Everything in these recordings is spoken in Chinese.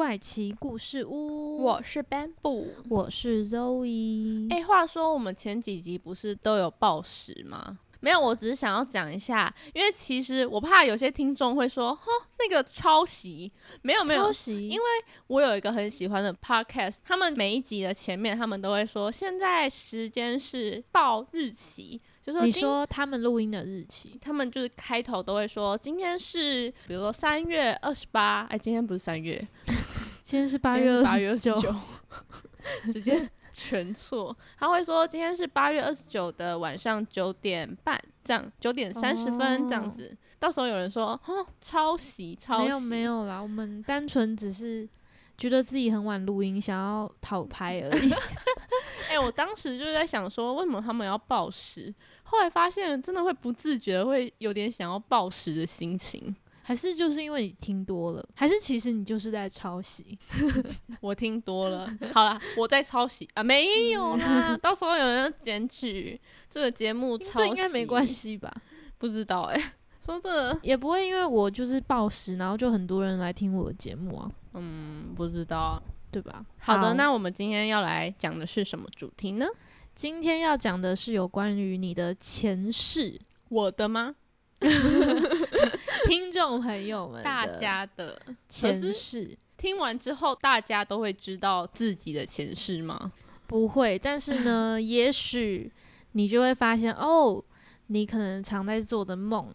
怪奇故事屋，我是 Bamboo。我是 Zoe。哎、话说我们前几集不是都有报时吗？没有，我只是想要讲一下，因为其实我怕有些听众会说，哈，那个抄袭，没有没有。抄，袭，因为我有一个很喜欢的 podcast，他们每一集的前面他们都会说，现在时间是报日期，就说你说他们录音的日期，他们就是开头都会说，今天是比如说三月二十八，哎，今天不是三月，今天是八月二十十九，直接全错。他会说今天是八月二十九的晚上九点半，这样九点三十分这样哦子。到时候有人说哦抄袭抄袭，没有没有啦，我们单纯只是觉得自己很晚录音，想要讨拍而已。哎、我当时就是在想说，为什么他们要暴食？后来发现真的会不自觉会有点想要暴食的心情。还是就是因为你听多了，还是其实你就是在抄袭？我听多了，好啦，我在抄袭啊，没有啦，到时候有人检举这个节目抄袭，这应该没关，系吧？不知道哎、说这个，也不会因为我就是暴食，然后就很多人来听我的节目啊，嗯，不知道。对吧？好的，那我们今天要来讲的是什么主题呢？今天要讲的是有关于你的前世，我的吗？听众朋友们大家的前世听完之后，大家都会知道自己的前世吗？不会，但是呢，也许你就会发现，哦，你可能常在做的梦，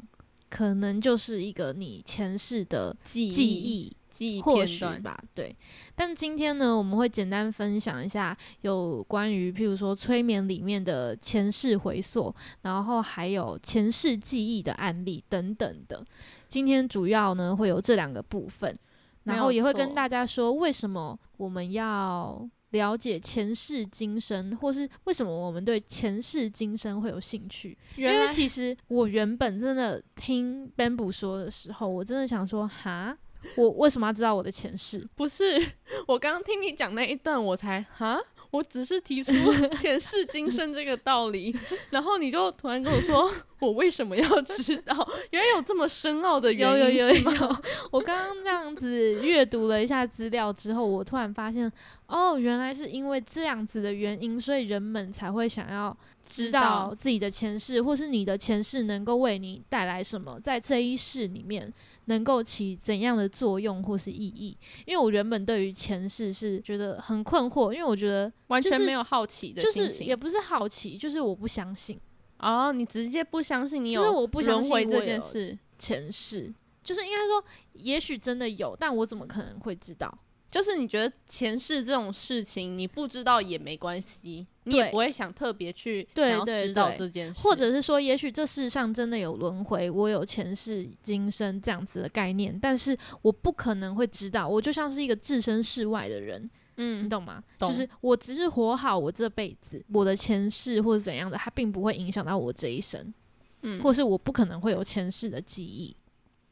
可能就是一个你前世的记记忆。记忆或片段，许吧，对。但今天呢，我们会简单分享一下有关于，譬如说催眠里面的前世回溯，然后还有前世记忆的案例等等的。今天主要呢会有这两个部分，然后也会跟大家说为什么我们要了解前世今生，或是为什么我们对前世今生会有兴趣。因为其实我原本真的听 Bamboo 说的时候，我真的想说，哈，我为什么要知道我的前世？不是 我刚刚听你讲那一段，我才哈。我只是提出 前世今生这个道理，然后你就突然跟我说，我为什么要知道？原来有这么深奥的原因，有有有是吗？有，我刚刚这样子阅读了一下资料之后，我突然发现，哦，原来是因为这样子的原因，所以人们才会想要知道自己的前世，或是你的前世能够为你带来什么，在这一世里面能够起怎样的作用或是意义。因为我原本对于前世是觉得很困惑，因为我觉得完就是全没有好奇的就是心情。也不是好奇，就是我不相信哦，你直接不相信你有就是我不相信轮回这件事，前世，就是应该说，也许真的有，但我怎么可能会知道？就是你觉得前世这种事情你不知道也没关系，你也不会想特别去对想要知道这件事，或者是说，也许这世上真的有轮回，我有前世今生这样子的概念，但是我不可能会知道，我就像是一个置身事外的人，嗯你嗯，懂吗？懂就是我只是活好我这辈子，我的前世或者怎样的，它并不会影响到我这一生，嗯或是我不可能会有前世的记忆。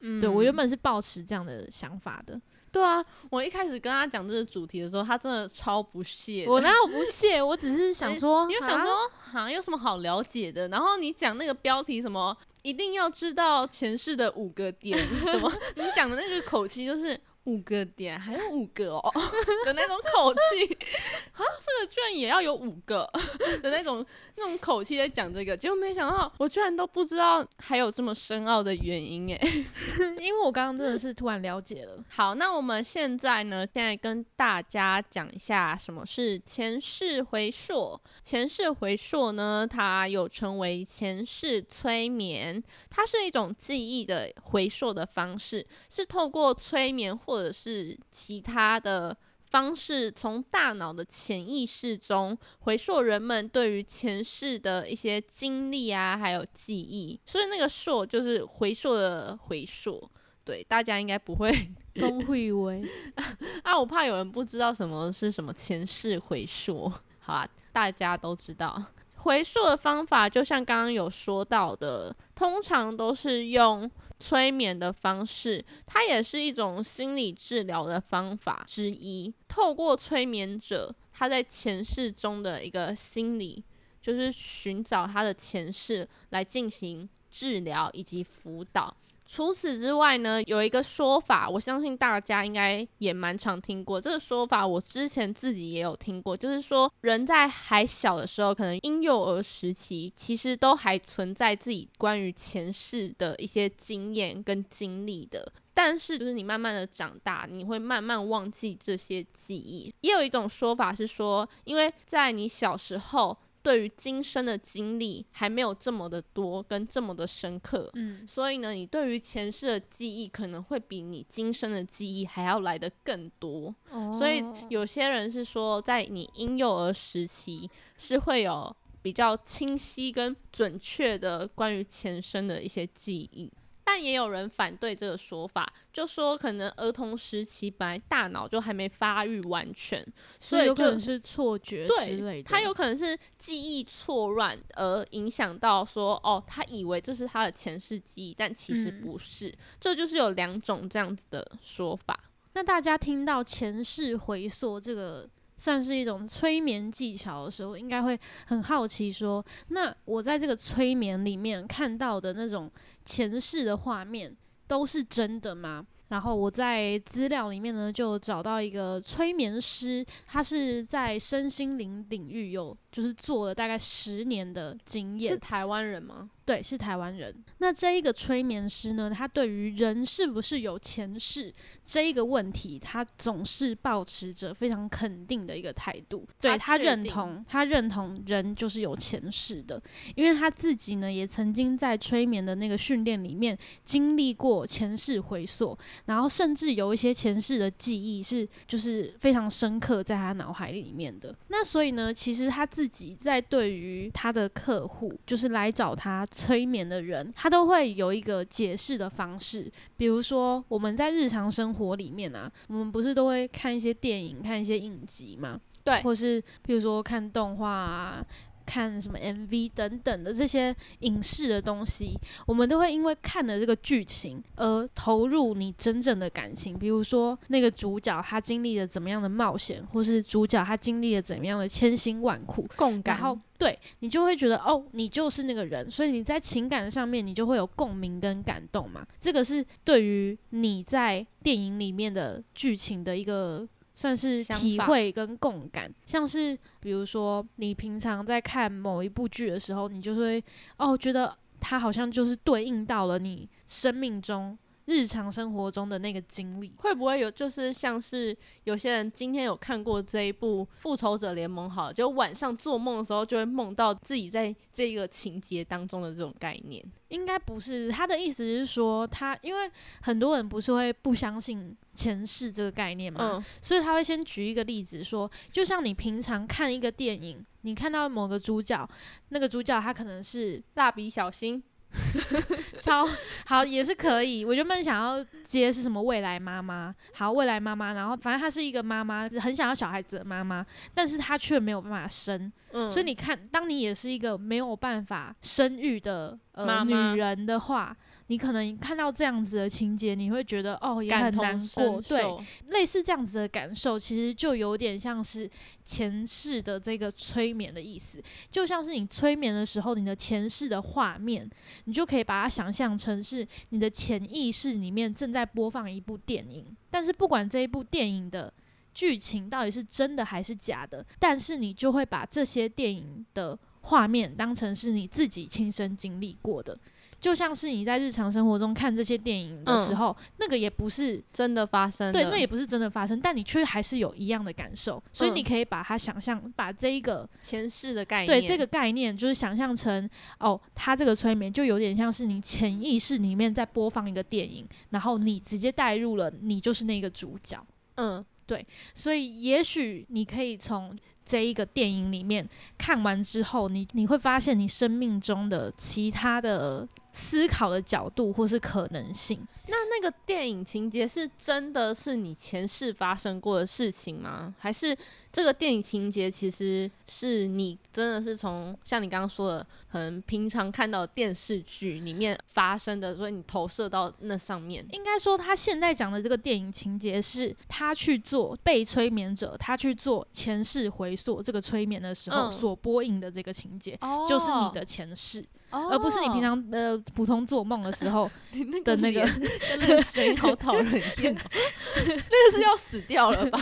嗯对我原本是抱持这样的想法的，对啊，我一开始跟他讲这个主题的时候，他真的超不屑。我哪有不屑，我只是 想说，啊你就想说，好像有什么好了解的？然后你讲那个标题什么，一定要知道前世的五个点，什么？你讲的那个口气就是五个点，还有五个哦 的那种口气，啊，这个居然也要有五个 的那种那种口气在讲这个，结果没想到我居然都不知道还有这么深奥的原因诶。因为我刚刚真的是突然了解了。好，那我们现在呢，现在跟大家讲一下什么是前世回溯。前世回溯呢，它又称为前世催眠，它是一种记忆的回溯的方式，是透过催眠或者是其他的。方式从大脑的潜意识中回溯人们对于前世的一些经历啊，还有记忆，所以那个溯就是回溯的回溯，对，大家应该不会公会为 啊，我怕有人不知道什么是什么前世回溯。好啊，大家都知道回溯的方法，就像刚刚有说到的，通常都是用催眠的方式，它也是一种心理治疗的方法之一。透过催眠者他在前世中的一个心理，就是寻找他的前世来进行治疗以及辅导。除此之外呢，有一个说法，我相信大家应该也蛮常听过。这个说法我之前自己也有听过，就是说人在还小的时候，可能婴幼儿时期，其实都还存在自己关于前世的一些经验跟经历的。但是，就是你慢慢的长大，你会慢慢忘记这些记忆。也有一种说法是说，因为在你小时候。对于今生的经历还没有这么的多跟这么的深刻，嗯，所以呢，你对于前世的记忆可能会比你今生的记忆还要来得更多。所以有些人是说，在你婴幼儿时期是会有比较清晰跟准确的关于前生的一些记忆。但也有人反对这个说法，就说可能儿童时期本来大脑就还没发育完全，所以有可能是错觉之类的。他有可能是记忆错乱而影响到说，哦，他以为这是他的前世记忆，但其实不是。这就是有两种这样子的说法。那大家听到前世回溯这个？算是一种催眠技巧的时候，应该会很好奇说：那我在这个催眠里面看到的那种前世的画面，都是真的吗？然后我在资料里面呢，就找到一个催眠师，他是在身心灵领域有就是做了大概十年的经验，是台湾人吗？对，是台湾人。那这一个催眠师呢，他对于人是不是有前世这一个问题，他总是保持着非常肯定的一个态度。对他认同，他认同人就是有前世的，因为他自己呢也曾经在催眠的那个训练里面经历过前世回溯，然后甚至有一些前世的记忆是就是非常深刻在他脑海里面的。那所以呢，其实他自己在对于他的客户，就是来找他。催眠的人，他都会有一个解释的方式。比如说，我们在日常生活里面啊，我们不是都会看一些电影、看一些影集嘛？对，或是比如说看动画啊。看什么 MV 等等的这些影视的东西，我们都会因为看了这个剧情而投入你真正的感情。比如说那个主角他经历了怎么样的冒险，或是主角他经历了怎么样的千辛万苦，共感。然后对你就会觉得哦，你就是那个人，所以你在情感上面你就会有共鸣跟感动嘛。这个是对于你在电影里面的剧情的一个。算是体会跟共感，像是比如说你平常在看某一部剧的时候，你就会哦觉得它好像就是对应到了你生命中。日常生活中的那个经历，会不会有就是像是有些人今天有看过这一部《复仇者联盟》好，就晚上做梦的时候就会梦到自己在这个情节当中的这种概念？应该不是，他的意思是说，他因为很多人不是会不相信前世这个概念嘛，所以他会先举一个例子说，就像你平常看一个电影，你看到某个主角，那个主角他可能是蜡笔小新。超好也是可以，我原本想要接是什么未来妈妈，好未来妈妈，然后反正她是一个妈妈，很想要小孩子的妈妈，但是她却没有办法生，嗯，所以你看，当你也是一个没有办法生育的。呃，女人的话，你可能看到这样子的情节，你会觉得哦，也很难过。对，类似这样子的感受，其实就有点像是前世的这个催眠的意思，就像是你催眠的时候，你的前世的画面，你就可以把它想象成是你的潜意识里面正在播放一部电影。但是不管这一部电影的剧情到底是真的还是假的，但是你就会把这些电影的。画面当成是你自己亲身经历过的，就像是你在日常生活中看这些电影的时候，那个也不是真的发生，对，那也不是真的发生，但你却还是有一样的感受，所以你可以把它想象，把这一个前世的概念，对这个概念，就是想象成哦，它这个催眠就有点像是你潜意识里面在播放一个电影，然后你直接带入了，你就是那个主角，嗯，对，所以也许你可以从。这一个电影里面看完之后，你你会发现你生命中的其他的思考的角度或是可能性。那那个电影情节是真的是你前世发生过的事情吗？还是这个电影情节其实是你真的是从像你刚刚说的，可能平常看到电视剧里面发生的，所以你投射到那上面？应该说，他现在讲的这个电影情节是他去做被催眠者，他去做前世回溯这个催眠的时候嗯所播映的这个情节，哦就是你的前世，哦而不是你平常呃普通做梦的时候 的那个。那个声音好讨人厌哦，那个是要死掉了吧？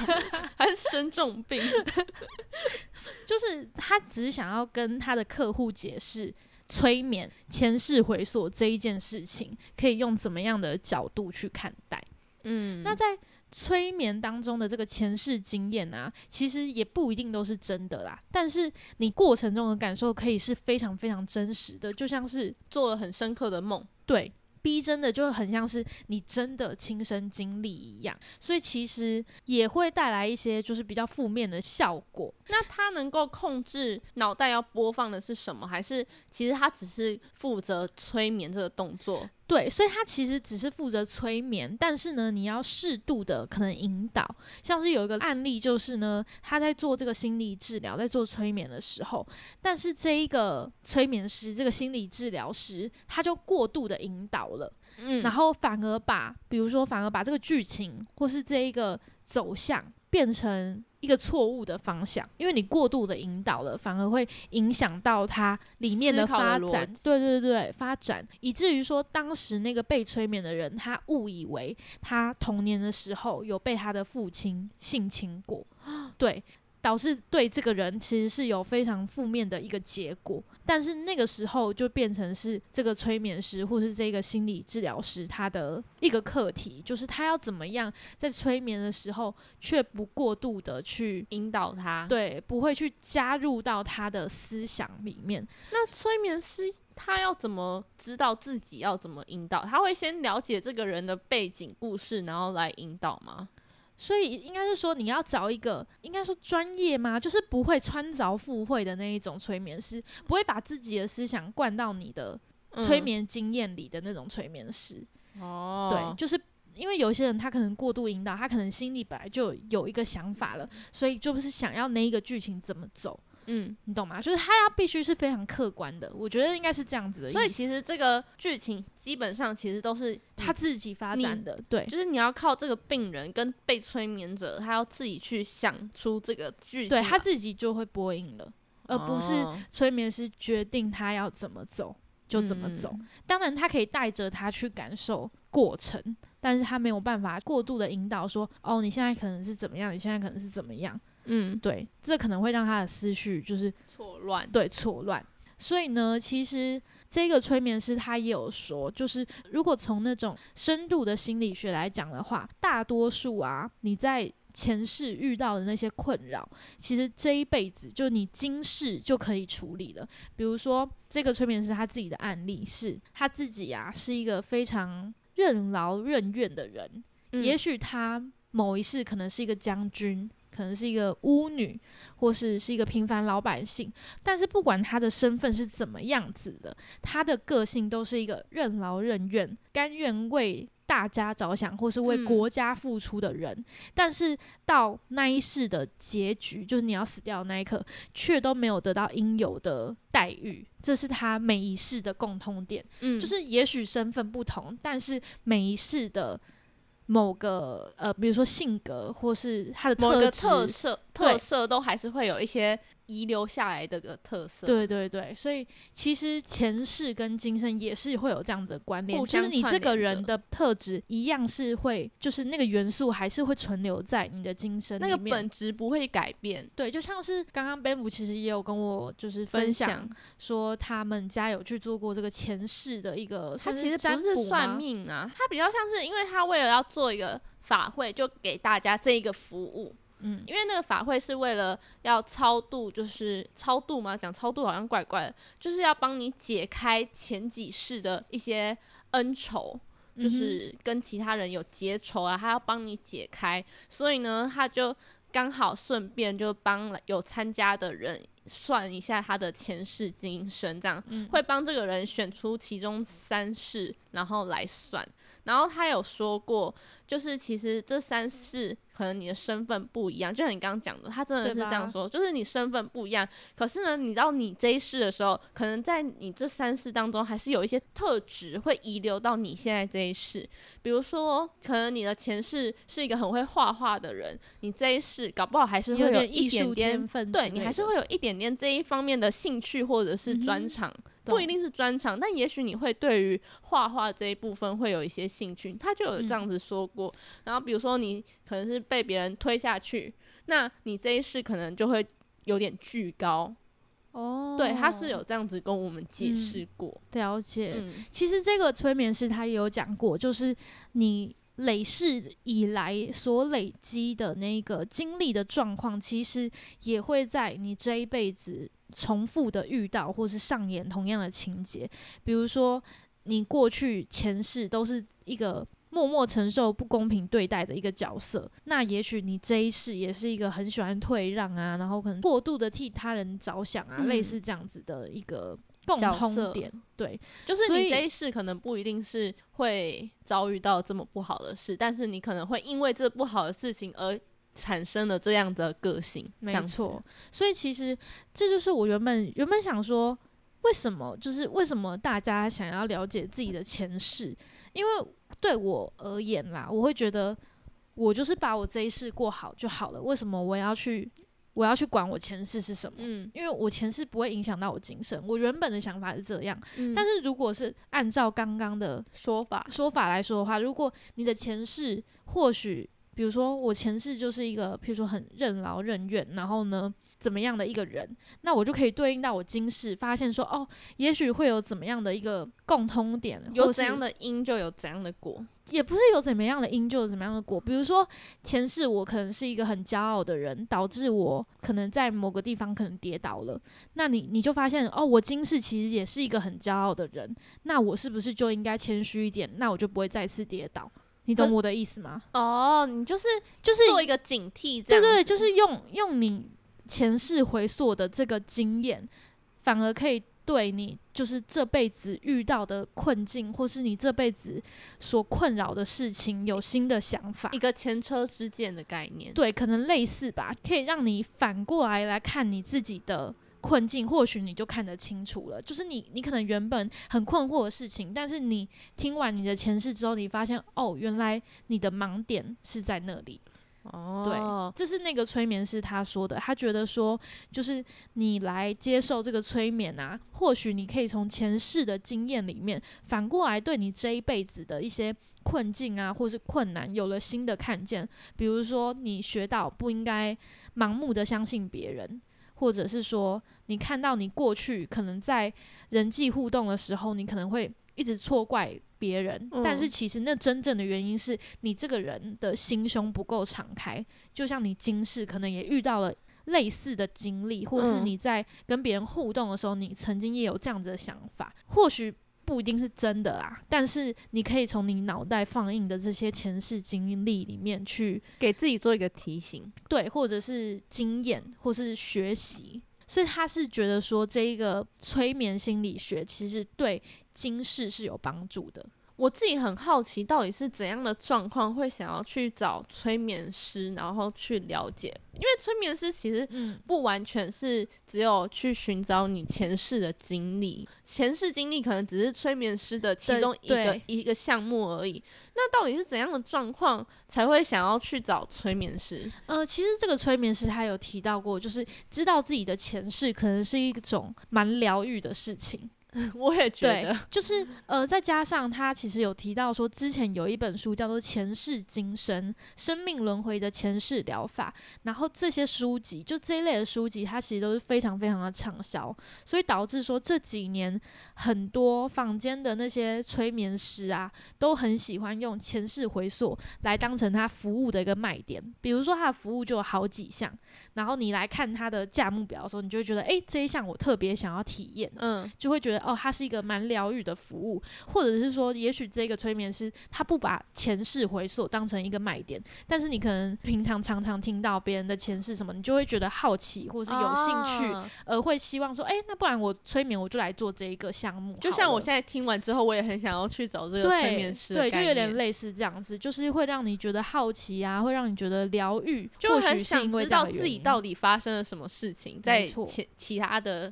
还是生重病？就是他只是想要跟他的客户解释催眠前世回溯这一件事情，可以用怎么样的角度去看待。嗯那在催眠当中的这个前世经验啊，其实也不一定都是真的啦。但是你过程中的感受可以是非常非常真实的，就像是做了很深刻的梦。对。逼真的就很像是你真的亲身经历一样，所以其实也会带来一些就是比较负面的效果。那他能够控制脑袋要播放的是什么？还是其实他只是负责催眠这个动作？对，所以他其实只是负责催眠，但是呢，你要适度的可能引导。像是有一个案例，就是呢，他在做这个心理治疗，在做催眠的时候，但是这一个催眠师，这个心理治疗师，他就过度的引导了，嗯然后反而把，比如说，反而把这个剧情或是这一个走向变成一个错误的方向，因为你过度的引导了，反而会影响到它里面的发展。对对对，发展，以至于说当时那个被催眠的人，他误以为他童年的时候有被他的父亲性侵过，对。导致对这个人其实是有非常负面的一个结果，但是那个时候就变成是这个催眠师或是这个心理治疗师他的一个课题，就是他要怎么样在催眠的时候却不过度的去引导他。，对，不会去加入到他的思想里面。那催眠师他要怎么知道自己要怎么引导？他会先了解这个人的背景故事，然后来引导吗？所以应该是说，你要找一个应该说专业吗？就是不会穿凿附会的那一种催眠师，不会把自己的思想灌到你的催嗯眠经验里的那种催眠师。哦，对，就是因为有些人他可能过度引导，他可能心里本来就有一个想法了，所以就不是想要那一个剧情怎么走，嗯，你懂吗？就是他要必须是非常客观的，我觉得应该是这样子的。所以其实这个剧情基本上其实都是他自己发展的，对就是你要靠这个病人跟被催眠者，他要自己去想出这个剧情，对，他自己就会播音了，而不是哦催眠师决定他要怎么走就怎么走。嗯当然，他可以带着他去感受过程，但是他没有办法过度的引导说，哦，你现在可能是怎么样，你现在可能是怎么样。嗯，对，这可能会让他的思绪就是错乱，对错乱。所以呢，其实这个催眠师他也有说，就是如果从那种深度的心理学来讲的话，大多数啊你在前世遇到的那些困扰，其实这一辈子就你今世就可以处理了。比如说，这个催眠师他自己的案例是，他自己啊是一个非常任劳任怨的人，嗯也许他某一世可能是一个将军，可能是一个巫女，或是是一个平凡老百姓，但是不管她的身份是怎么样子的，她的个性都是一个任劳任怨、甘愿为大家着想，或是为嗯国家付出的人。但是到那一世的结局，就是你要死掉的那一刻，却都没有得到应有的待遇，这是他每一世的共通点。嗯，就是也许身份不同，但是每一世的某个呃，比如说性格或是他的某个特色特色都还是会有一些遗留下来的个特色，，对对对，所以其实前世跟今生也是会有这样的关联，就是你这个人的特质一样是会，就是那个元素还是会存留在你的今生那个本质不会改变，对，就像是刚刚 Bamboo 其实也有跟我就是分享说，他们家有去做过这个前世的一个，他其实不是算，命啊，他比较像是因为他为了要做一个法会，就给大家这一个服务，嗯，因为那个法会是为了要超度，就是超度嘛，讲超度好像怪怪的，就是要帮你解开前几世的一些恩仇，就是跟其他人有结仇啊，他要帮你解开，所以呢，他就刚好顺便就帮有参加的人算一下他的前世今生，这样嗯。会帮这个人选出其中三世，然后来算。然后他有说过，就是其实这三世可能你的身份不一样，就像你刚刚讲的，他真的是这样说，就是你身份不一样。可是呢，你到你这一世的时候，可能在你这三世当中，还是有一些特质会遗留到你现在这一世。比如说，可能你的前世是一个很会画画的人，你这一世搞不好还是会有一点点对你还是会有一点点这一方面的兴趣或者是专长，不一定是专长，但也许你会对于画画这一部分会有一些兴趣。他就有这嗯样子说过。然后比如说你可能是被别人推下去，那你这一世可能就会有点巨高。哦，对，他是有这样子跟我们解嗯释过。了解。嗯其实这个催眠师他也有讲过，就是你累世以来所累积的那个经历的状况，其实也会在你这一辈子重复的遇到，或是上演同样的情节。比如说，你过去前世都是一个。默默承受不公平对待的一个角色，那也许你这一世也是一个很喜欢退让啊，然后可能过度的替他人着想啊，嗯类似这样子的一个共通点。对，就是你这一世可能不一定是会遭遇到这么不好的事，但是你可能会因为这不好的事情而产生了这样的个性。没错，所以其实这就是我原本原本想说，为什么就是为什么大家想要了解自己的前世？因为对我而言啦，我会觉得我就是把我这一世过好就好了，为什么我要去我要去管我前世是什么？嗯，因为我前世不会影响到我今生，我原本的想法是这样。嗯但是如果是按照刚刚的说法，说法来说的话，如果你的前世或许，比如说我前世就是一个，譬如说很任劳任怨，然后呢怎么样的一个人，那我就可以对应到我今世，发现说哦，也许会有怎么样的一个共通点，有怎样的因就有怎样的果。也不是有怎么样的因就有怎么样的果。比如说前世我可能是一个很骄傲的人，导致我可能在某个地方可能跌倒了，那你你就发现哦，我今世其实也是一个很骄傲的人，那我是不是就应该谦虚一点？那我就不会再次跌倒。你懂我的意思吗？哦，你就是就是做一个警惕，这样对对，就是用用你前世回溯的这个经验，反而可以对你就是这辈子遇到的困境，或是你这辈子所困扰的事情有新的想法一。个前车之鉴的概念。对，可能类似吧，可以让你反过来来看你自己的困境，或许你就看得清楚了。就是你，你可能原本很困惑的事情，但是你听完你的前世之后，你发现哦，原来你的盲点是在那里。哦，对这是那个催眠师他说的，他觉得说，就是你来接受这个催眠啊，或许你可以从前世的经验里面，反过来对你这一辈子的一些困境啊，或是困难有了新的看见。比如说，你学到不应该盲目的相信别人。或者是说，你看到你过去可能在人际互动的时候，你可能会一直错怪别人，但是嗯其实那真正的原因是你这个人的心胸不够敞开。就像你今世可能也遇到了类似的经历，或是嗯你在跟别人互动的时候，你曾经也有这样子的想法，或许。不一定是真的啦，但是你可以从你脑袋放映的这些前世经历里面去给自己做一个提醒。对，或者是经验，或是学习。所以他是觉得说，这一个催眠心理学其实对今世是有帮助的。我自己很好奇，到底是怎样的状况会想要去找催眠师，然后去了解？因为催眠师其实嗯，不完全是只有去寻找你前世的经历，前世经历可能只是催眠师的其中一个一个项目而已。那到底是怎样的状况才会想要去找催眠师？呃，其实这个催眠师他有提到过，就是知道自己的前世可能是一种蛮疗愈的事情。我也觉得，就是呃，再加上他其实有提到说，之前有一本书叫做《前世今生：生命轮回的前世疗法》，然后这些书籍就这一类的书籍，它其实都是非常非常的畅销，所以导致说这几年很多坊间的那些催眠师啊，都很喜欢用前世回溯来当成他服务的一个卖点。比如说他的服务就有好几项，然后你来看他的价目表的时候，你就会觉得，诶，这一项我特别想要体验。嗯，就会觉得哦，它是一个蛮疗愈的服务，或者是说，也许这个催眠师他不把前世回溯当成一个卖点，但是你可能平常常常听到别人的前世什么，你就会觉得好奇或是有兴趣，啊而会希望说，哎、那不然我催眠我就来做这一个项目，就像我现在听完之后，我也很想要去找这个催眠师的对，就有点类似这样子，就是会让你觉得好奇啊，会让你觉得疗愈，就或许是很想知道自己到底发生了什么事情，在错其其他的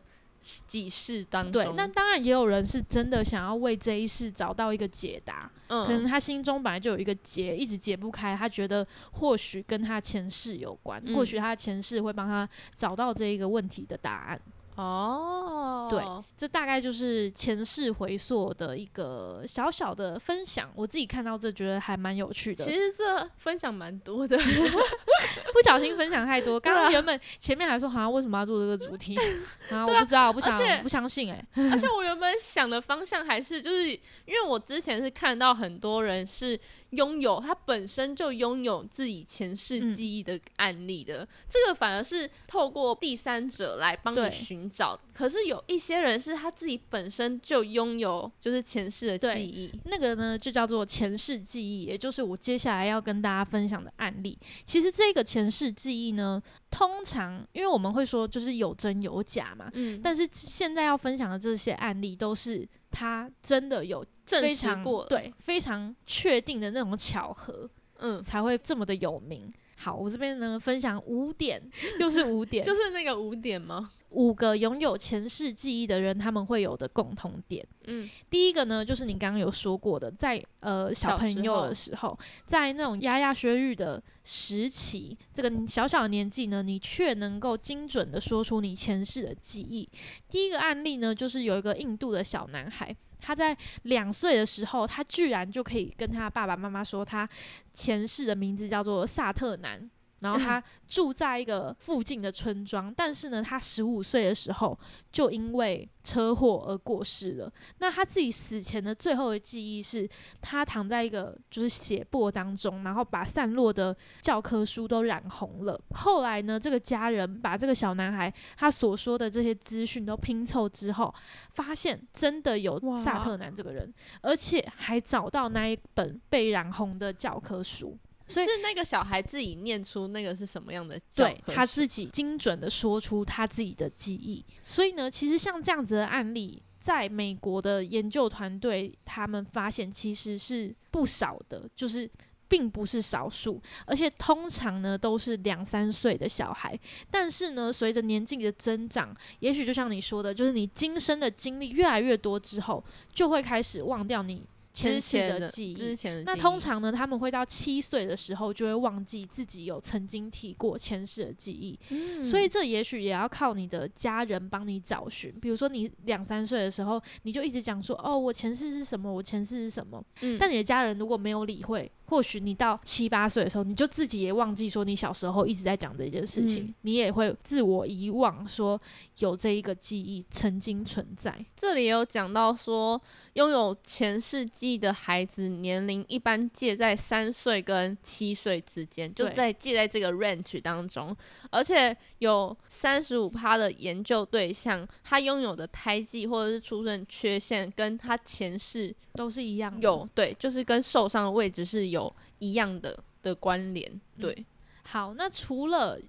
几世当中。对，那当然也有人是真的想要为这一世找到一个解答，嗯，可能他心中本来就有一个结，一直解不开，他觉得或许跟他前世有关，或嗯许他的前世会帮他找到这一个问题的答案。哦，对这大概就是前世回溯的一个小小的分享，我自己看到这觉得还蛮有趣的。其实这分享蛮多的，不小心分享太多，刚刚原本前面还说好像为什么要做这个主题，然后我不知道，我不想不相信哎、而且我原本想的方向还是就是因为我之前是看到很多人是拥有他本身就拥有自己前世嗯记忆的案例的，这个反而是透过第三者来帮你寻找。可是有一些人是他自己本身就拥有就是前世的记忆，那个呢就叫做前世记忆，也就是我接下来要跟大家分享的案例。其实这个前世记忆呢，通常因为我们会说就是有真有假嘛，嗯，但是现在要分享的这些案例都是他真的有非证实常过，对非常确定的那种巧合，嗯，才会这么的有名。好，我这边呢分享五点，又是五点，就是那个五点吗？五个拥有前世记忆的人他们会有的共同点。嗯，第一个呢，就是你刚刚有说过的，在呃小朋友的时候，在那种牙牙学语的时期，这个小小的年纪呢，你却能够精准的说出你前世的记忆。第一个案例呢，就是有一个印度的小男孩。他在两岁的时候，他居然就可以跟他爸爸妈妈说，他前世的名字叫做萨特南，然后他住在一个附近的村庄，但是呢，他十五岁的时候就因为车祸而过世了。那他自己死前的最后的记忆是，他躺在一个就是血泊当中，然后把散落的教科书都染红了。后来呢，这个家人把这个小男孩他所说的这些资讯都拼凑之后，发现真的有萨特南这个人，而且还找到那一本被染红的教科书。所以是那个小孩自己念出那个是什么样的对他自己精准的说出他自己的记忆。所以呢，其实像这样子的案例，在美国的研究团队他们发现其实是不少的，就是。并不是少数，而且通常呢都是两三岁的小孩。但是呢，随着年纪的增长，也许就像你说的，就是你今生的经历越来越多之后，就会开始忘掉你前世的记忆。之前的那通常呢，他们会到七岁的时候就会忘记自己有曾经提过前世的记忆，嗯所以这也许也要靠你的家人帮你找寻。比如说你两三岁的时候，你就一直讲说哦，我前世是什么，我前世是什么，嗯但你的家人如果没有理会，或许你到七八岁的时候，你就自己也忘记说你小时候一直在讲这件事情，嗯。你也会自我遗忘说有这一个记忆曾经存在。这里有讲到说，拥有前世记忆的孩子年龄一般介在三岁跟七岁之间，就在介在这个 range 当中，而且有三十五趴的研究对象，他拥有的胎记或者是出生缺陷，跟他前世都是一样的，有对，就是跟受伤的位置是有一样的的关联，对，好，那除了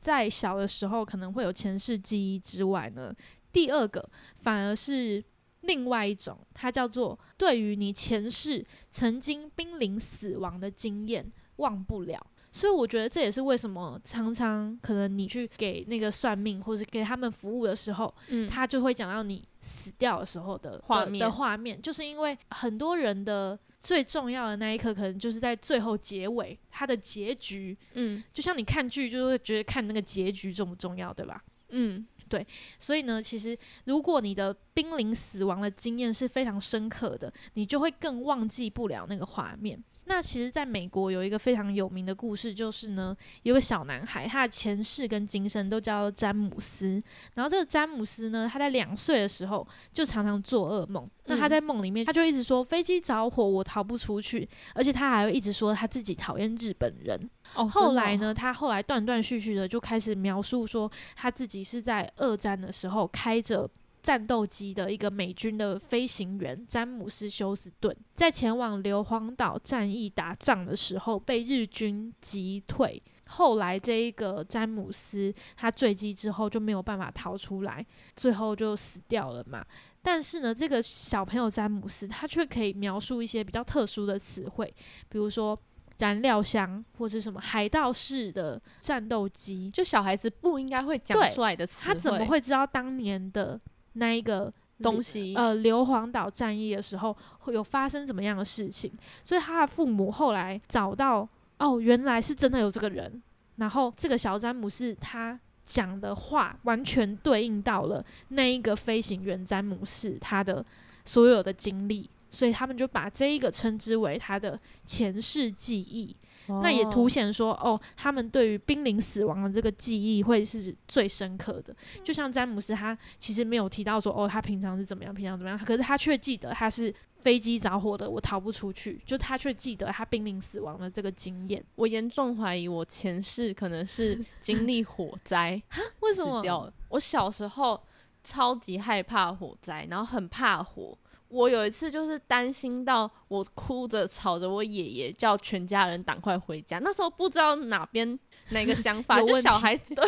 在小的时候可能会有前世记忆之外呢，第二个反而是另外一种，它叫做对于你前世曾经濒临死亡的经验忘不了。所以我觉得这也是为什么常常可能你去给那个算命或者给他们服务的时候，嗯，他就会讲到你死掉的时候的的画面。的画面，就是因为很多人的最重要的那一刻，可能就是在最后结尾，它的结局，嗯就像你看剧就会觉得看那个结局重不重要，对吧？嗯对所以呢，其实如果你的濒临死亡的经验是非常深刻的，你就会更忘记不了那个画面。那其实，在美国有一个非常有名的故事，就是呢，有个小男孩，他的前世跟今生都叫詹姆斯。然后这个詹姆斯呢，他在两岁的时候就常常做噩梦。那他嗯在梦里面，他就一直说飞机着火，我逃不出去，而且他还会一直说他自己讨厌日本人。哦后来？呢，他后来断断续续的就开始描述说，他自己是在二战的时候开着战斗机的一个美军的飞行员詹姆斯休斯顿，在前往硫磺岛战役打仗的时候被日军击退。后来这一个詹姆斯他坠机之后就没有办法逃出来，最后就死掉了嘛。但是呢，这个小朋友詹姆斯他却可以描述一些比较特殊的词汇，比如说燃料箱或是什么海盗式的战斗机，就小孩子不应该会讲出来的词他怎么会知道当年的那一个东西？呃，硫磺岛战役的时候会有发生怎么样的事情，所以他的父母后来找到，哦，原来是真的有这个人，然后这个小詹姆士他讲的话完全对应到了那一个飞行员詹姆士他的所有的经历，所以他们就把这一个称之为他的前世记忆。那也凸哦显说，哦，他们对于濒临死亡的这个记忆会是最深刻的。就像詹姆斯，他其实没有提到说，哦，他平常是怎么样，平常怎么样，可是他却记得他是飞机着火的，我逃不出去，就他却记得他濒临死亡的这个经验。我严重怀疑我前世可能是 经历火灾为什么？我小时候超级害怕火灾，然后很怕火。我有一次就是担心到我哭着吵着我爷爷叫全家人赶快回家。那时候不知道哪边哪个想法，就小孩子 对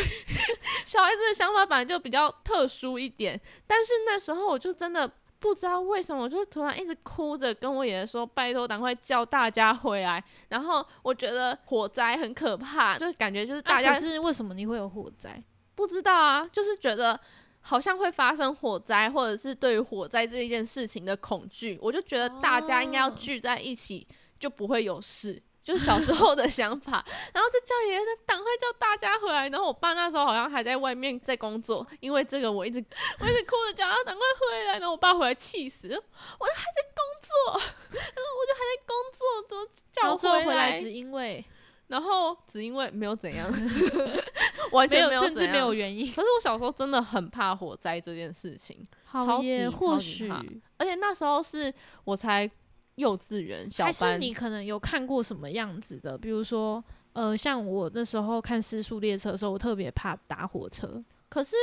小孩子的想法本来就比较特殊一点。但是那时候我就真的不知道为什么，我就突然一直哭着跟我爷爷说：“拜托，赶快叫大家回来。”然后我觉得火灾很可怕，就是感觉就是大家啊是为什么你会有火灾？不知道啊，就是觉得好像会发生火灾，或者是对于火灾这一件事情的恐惧，我就觉得大家应该要哦聚在一起，就不会有事。就是小时候的想法，然后就叫爷爷赶快叫大家回来。然后我爸那时候好像还在外面在工作，因为这个我一直我一直哭着叫他赶快回来。然后我爸回来气死，我就还在工作，然后我就还在工作，怎么叫我然后最后回？来只因为然后只因为没有怎样，完全没有，甚至没有原因。可是我小时候真的很怕火灾这件事情，好超，级或而且那时候是我才幼稚园小还是班，你可能有看过什么样子的，比如说。呃，像我那时候看《失速列车》的时候，我特别怕打火车。可是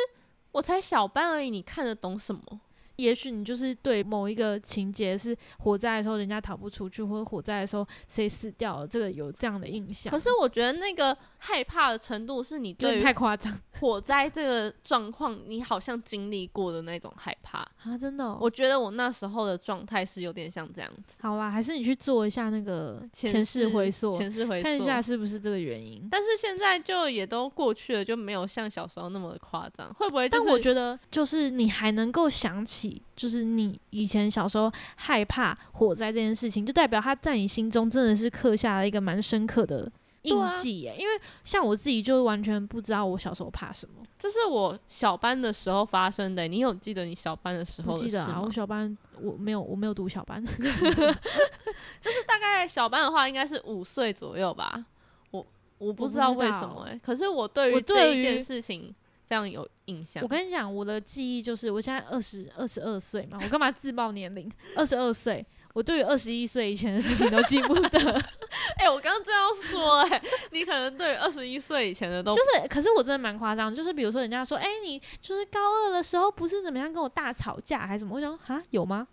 我才小班而已，你看得懂什么？也许你就是对某一个情节是火灾的时候人家逃不出去，或者火灾的时候谁死掉了，这个有这样的印象。可是我觉得那个害怕的程度是你对太夸张 火灾这个状况，你好像经历过的那种害怕。啊！真的哦、我觉得我那时候的状态是有点像这样子，好啦，还是你去做一下那个前世回溯，前世回溯看一下是不是这个原因。但是现在就也都过去了，就没有像小时候那么的夸张。会不会、就是？但我觉得，就是你还能够想起，就是你以前小时候害怕火灾这件事情，就代表它在你心中真的是刻下了一个蛮深刻的印记耶。因为像我自己就完全不知道我小时候怕什么，这是我小班的时候发生的。你有记得你小班的时候的事吗？记得啊。我小班我没有，我没有读小班。就是大概小班的话，应该是五岁左右吧。我我不不知道为什么哎、可是我对于这一件事情非常有印象。我跟你讲，我的记忆就是我现在二十二十二岁嘛，我干嘛自曝年龄？二十二岁，我对于二十一岁以前的事情都记不得。哎、我刚刚这样说哎、你可能对二十一岁以前的都就是，可是我真的蛮夸张，就是比如说人家说，哎、你就是高二的时候不是怎么样跟我大吵架还是什么？我想说啊，有吗？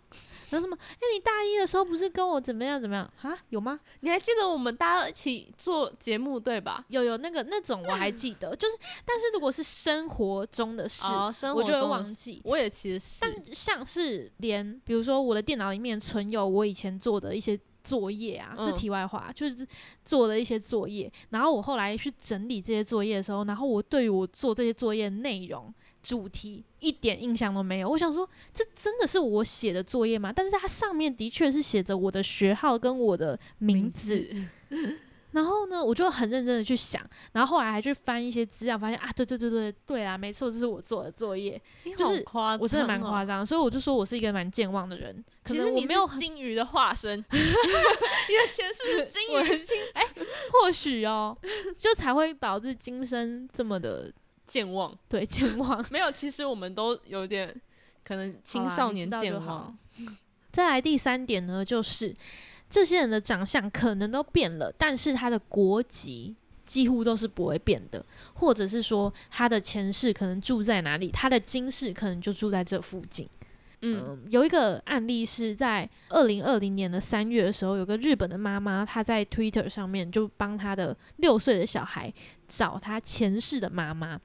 然后什么？哎、你大一的时候不是跟我怎么样怎么样啊？有吗？你还记得我们大家一起做节目对吧？有有那个那种我还记得，就是，但是如果是生活中的事，哦，生活我就会忘记。我也其实是，但像是连比如说我的电脑里面存有我以前做的一些作业啊，这嗯题外话，就是做了一些作业，然后我后来去整理这些作业的时候，然后我对于我做这些作业内容。主题一点印象都没有，我想说，这真的是我写的作业吗？但是它上面的确是写着我的学号跟我的名字，然后呢，我就很认真的去想，然后后来还去翻一些资料，发现啊，对对对对对啊，没错，这是我做的作业。你就是夸张、我真的蛮夸。张，所以我就说我是一个蛮健忘的人。可其实你能我没有是金鱼的化身，你的前世是金鱼，哎，或许哦，就才会导致今生这么的健忘。对健忘。没有，其实我们都有点可能青少年健忘。再来第三点呢，就是这些人的长相可能都变了，但是他的国籍几乎都是不会变的，或者是说他的前世可能住在哪里，他的今世可能就住在这附近。嗯，有一个案例是在二零二零年的三月的时候，有个日本的妈妈，她在 Twitter 上面就帮她的六岁的小孩找他前世的妈妈。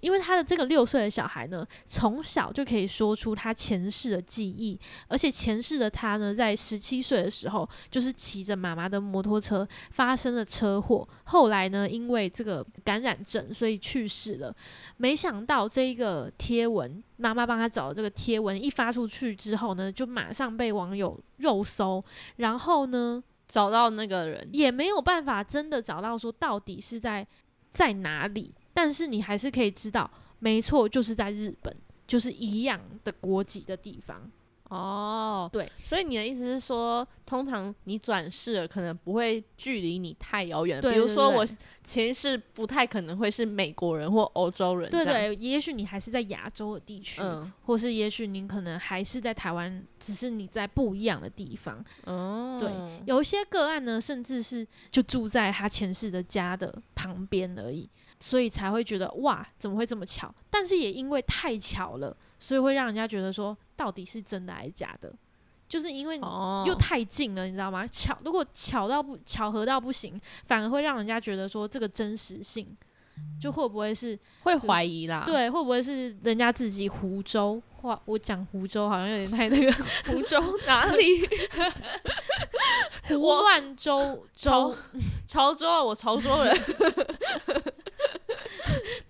因为他的这个六岁的小孩呢，从小就可以说出他前世的记忆，而且前世的他呢，在十七岁的时候，就是骑着妈妈的摩托车发生了车祸，后来呢，因为这个感染症，所以去世了。没想到这一个贴文，妈妈帮他找的这个贴文一发出去之后呢，就马上被网友肉搜，然后呢，找到那个人也没有办法真的找到说到底是在在哪里。但是你还是可以知道，没错，就是在日本，就是一样的国籍的地方。哦，对，所以你的意思是说，通常你转世了，可能不会距离你太遥远。比如说我前世不太可能会是美国人或欧洲人。对对，也许你还是在亚洲的地区，或是也许您可能还是在台湾，只是你在不一样的地方。哦，对，有一些个案呢，甚至是就住在他前世的家的旁边而已。所以才会觉得哇，怎么会这么巧？但是也因为太巧了，所以会让人家觉得说，到底是真的还是假的？就是因为又太近了，你知道吗？巧，如果巧到不巧合到不行，反而会让人家觉得说这个真实性，就会不会是会怀疑啦？对，会不会是人家自己湖州话？我讲湖州好像有点太那个，湖州哪里？胡乱州州 潮州啊，我潮州人。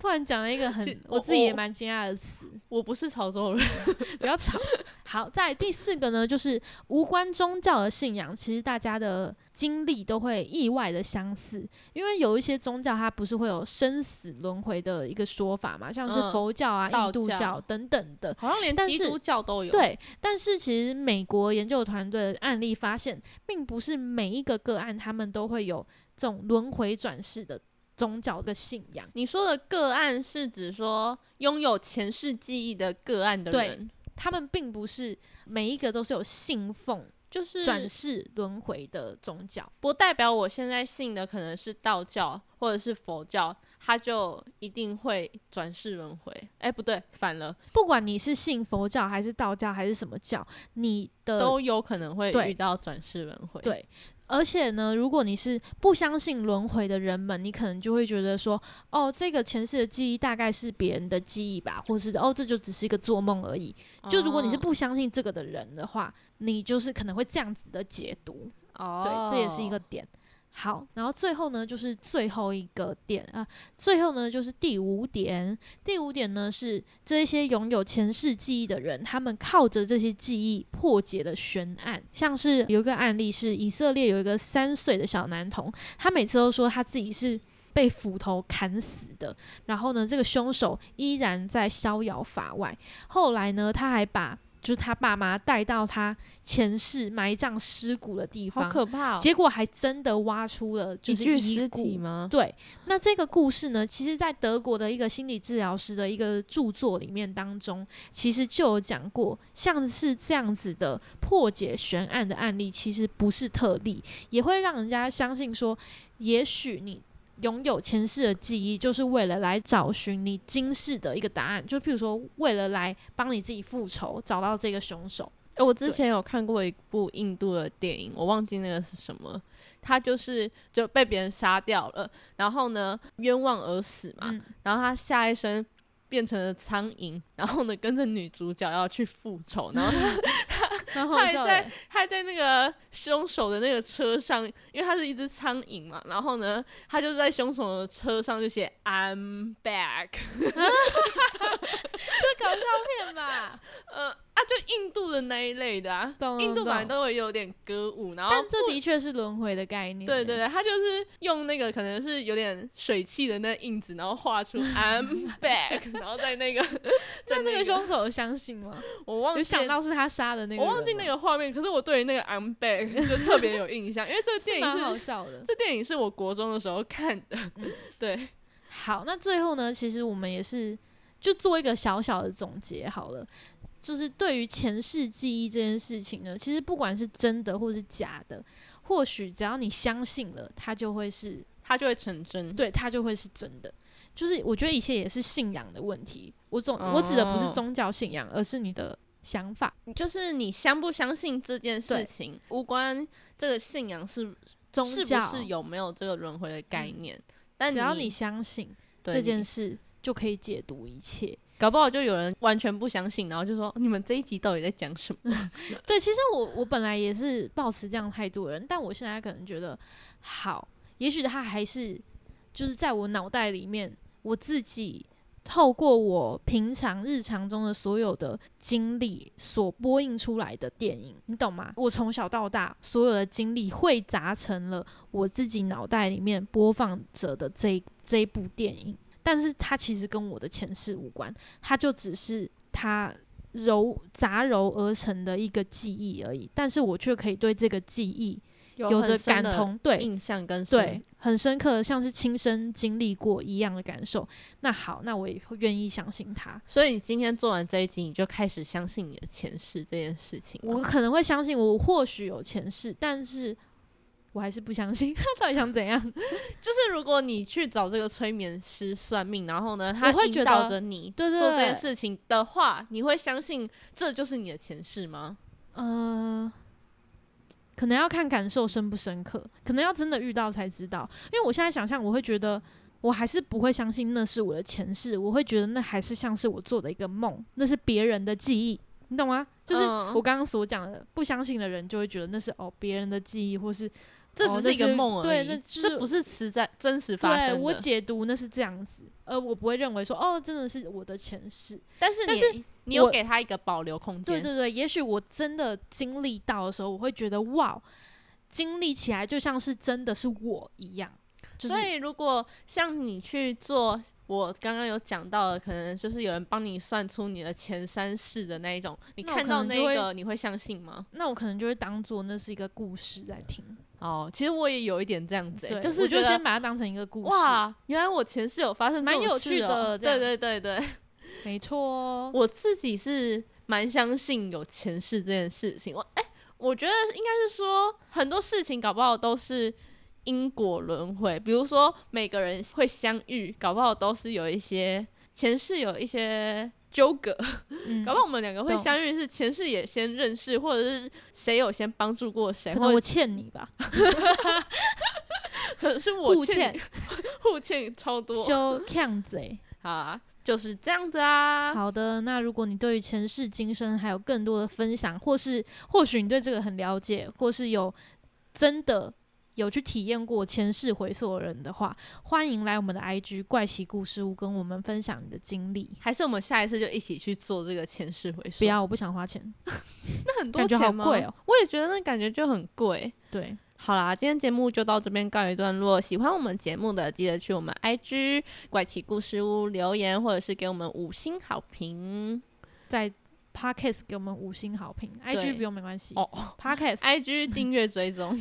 突然讲了一个很我自己也蛮惊讶的词，我不是潮州人，不要吵。好，在第四个呢，就是无关宗教的信仰，其实大家的经历都会意外的相似，因为有一些宗教它不是会有生死轮回的一个说法嘛，像是佛教啊、印度教等等的，好像连基督教都有。对，但是其实美国研究团队的案例发现，并不是每一个个案他们都会有这种轮回转世的。宗教的信仰，你说的个案是指说拥有前世记忆的个案的人，他们并不是每一个都是有信奉，就是转世轮回的宗教，不代表我现在信的可能是道教或者是佛教，他就一定会转世轮回。哎，不对，反了，不管你是信佛教还是道教还是什么教，你的都有可能会遇到转世轮回。对。而且呢，如果你是不相信轮回的人们，你可能就会觉得说，哦，这个前世的记忆大概是别人的记忆吧，或是哦，这就只是一个做梦而已。就如果你是不相信这个的人的话，你就是可能会这样子的解读。哦，对，这也是一个点。好，然后最后呢，就是最后一个点啊，最后呢就是第五点。第五点呢是这些拥有前世记忆的人，他们靠着这些记忆破解了悬案。像是有一个案例是以色列有一个三岁的小男童，他每次都说他自己是被斧头砍死的，然后呢，这个凶手依然在逍遥法外。后来呢，他还把就是他爸妈带到他前世埋葬尸骨的地方，好可怕！结果还真的挖出了就是尸体吗？对。那这个故事呢，其实在德国的一个心理治疗师的一个著作里面当中，其实就有讲过，像是这样子的破解悬案的案例，其实不是特例，也会让人家相信说，也许你。拥有前世的记忆，就是为了来找寻你今世的一个答案。就譬如说，为了来帮你自己复仇，找到这个凶手。诶，我之前有看过一部印度的电影，我忘记那个是什么。他就是就被别人杀掉了，然后呢冤枉而死嘛。然后他下一生变成了苍蝇，然后呢跟着女主角要去复仇，然后他。他还在他，还在那个凶手的那个车上，因为他是一只苍蝇嘛。然后呢，他就在凶手的车上就写 "I'm back"，这搞笑片吧？呃啊。就印度的那一类的啊，印度版都会有点歌舞，然后但这的确是轮回的概念。对对对，他就是用那个可能是有点水汽的那印子，然后画出 I'm back，然后在那个 在那个凶手相信吗？我忘记想到是他杀的那个，我忘记那个画面，可是我对于那个 I'm back 就特别有印象，因为这个电影是好笑的。这电影是我国中的时候看的。对，好，那最后呢，其实我们也是就做一个小小的总结好了。就是对于前世记忆这件事情呢，其实不管是真的或是假的，或许只要你相信了，它就会是它就会成真。对，它就会是真的。就是我觉得一切也是信仰的问题。我总我指的不是哦宗教信仰，而是你的想法。就是你相不相信这件事情，无关这个信仰是宗是教不是有没有这个轮回的概念。但只要你相信这件事，就可以解读一切。搞不好就有人完全不相信，然后就说你们这一集到底在讲什么？对，其实我我本来也是抱持这样态度的人，但我现在可能觉得好，也许他还是就是在我脑袋里面，我自己透过我平常日常中的所有的经历所播映出来的电影，你懂吗？我从小到大所有的经历汇杂成了我自己脑袋里面播放着的这这一部电影，但是它其实跟我的前世无关，它就只是它揉杂糅而成的一个记忆而已，但是我却可以对这个记忆有着感同，对印象跟对，很深刻的，像是亲身经历过一样的感受。那好，那我也会愿意相信他。所以你今天做完这一集，你就开始相信你的前世这件事情。我可能会相信我或许有前世，但是我还是不相信。他到底想怎样？就是如果你去找这个催眠师算命，然后呢，他会引导着你做这件事情的话，你会相信这就是你的前世吗？呃，可能要看感受深不深刻，可能要真的遇到才知道。因为我现在想象，我会觉得我还是不会相信那是我的前世，我会觉得那还是像是我做的一个梦，那是别人的记忆，你懂吗？就是嗯我刚刚所讲的，不相信的人就会觉得那是哦别人的记忆，或是这哦只是一个梦而对，已，那就是这不是实在真实发生的。我解读那是这样子，而我不会认为说哦真的是我的前世。但是你但是你有给他一个保留空间，对对对，也许我真的经历到的时候，我会觉得哇，经历起来就像是真的是我一样。就是所以如果像你去做，我刚刚有讲到的，可能就是有人帮你算出你的前三世的那一种，你看到那个你会相信吗？那我可能就会当做那是一个故事在听，哦，其实我也有一点这样子、欸，就是我就先把它当成一个故事。，哇，原来我前世有发生这蛮有趣的对对对对，没错哦。我自己是蛮相信有前世这件事情。我哎、我觉得应该是说很多事情搞不好都是因果轮回，比如说每个人会相遇，搞不好都是有一些前世有一些纠葛，嗯搞不好我们两个会相遇是前世也先认识，或者是谁有先帮助过谁，可能我欠你吧，可能是我互欠 互欠超多。修呛贼。好啊，就是这样子啊。好的，那如果你对于前世今生还有更多的分享，或是或许你对这个很了解，或是有真的有去体验过前世回溯的人的话，欢迎来我们的 IG 怪奇故事屋跟我们分享你的经历。还是我们下一次就一起去做这个前世回溯？不要，我不想花钱。那很多钱吗？贵哦我也觉得那感觉就很贵。对，好啦，今天节目就到这边告一段落。喜欢我们节目的，记得去我们 IG 怪奇故事屋留言，或者是给我们五星好评。在 Podcast 给我们五星好评，IG 不用没关系。哦 Podcast IG 订阅追踪，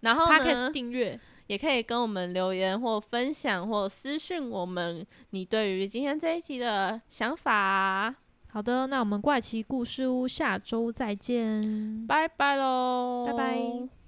然后 Podcast 呢，订阅。也可以跟我们留言或分享或私讯我们你对于今天这一集的想法。好的，那我们怪奇故事屋下周再见，拜拜喽，拜拜。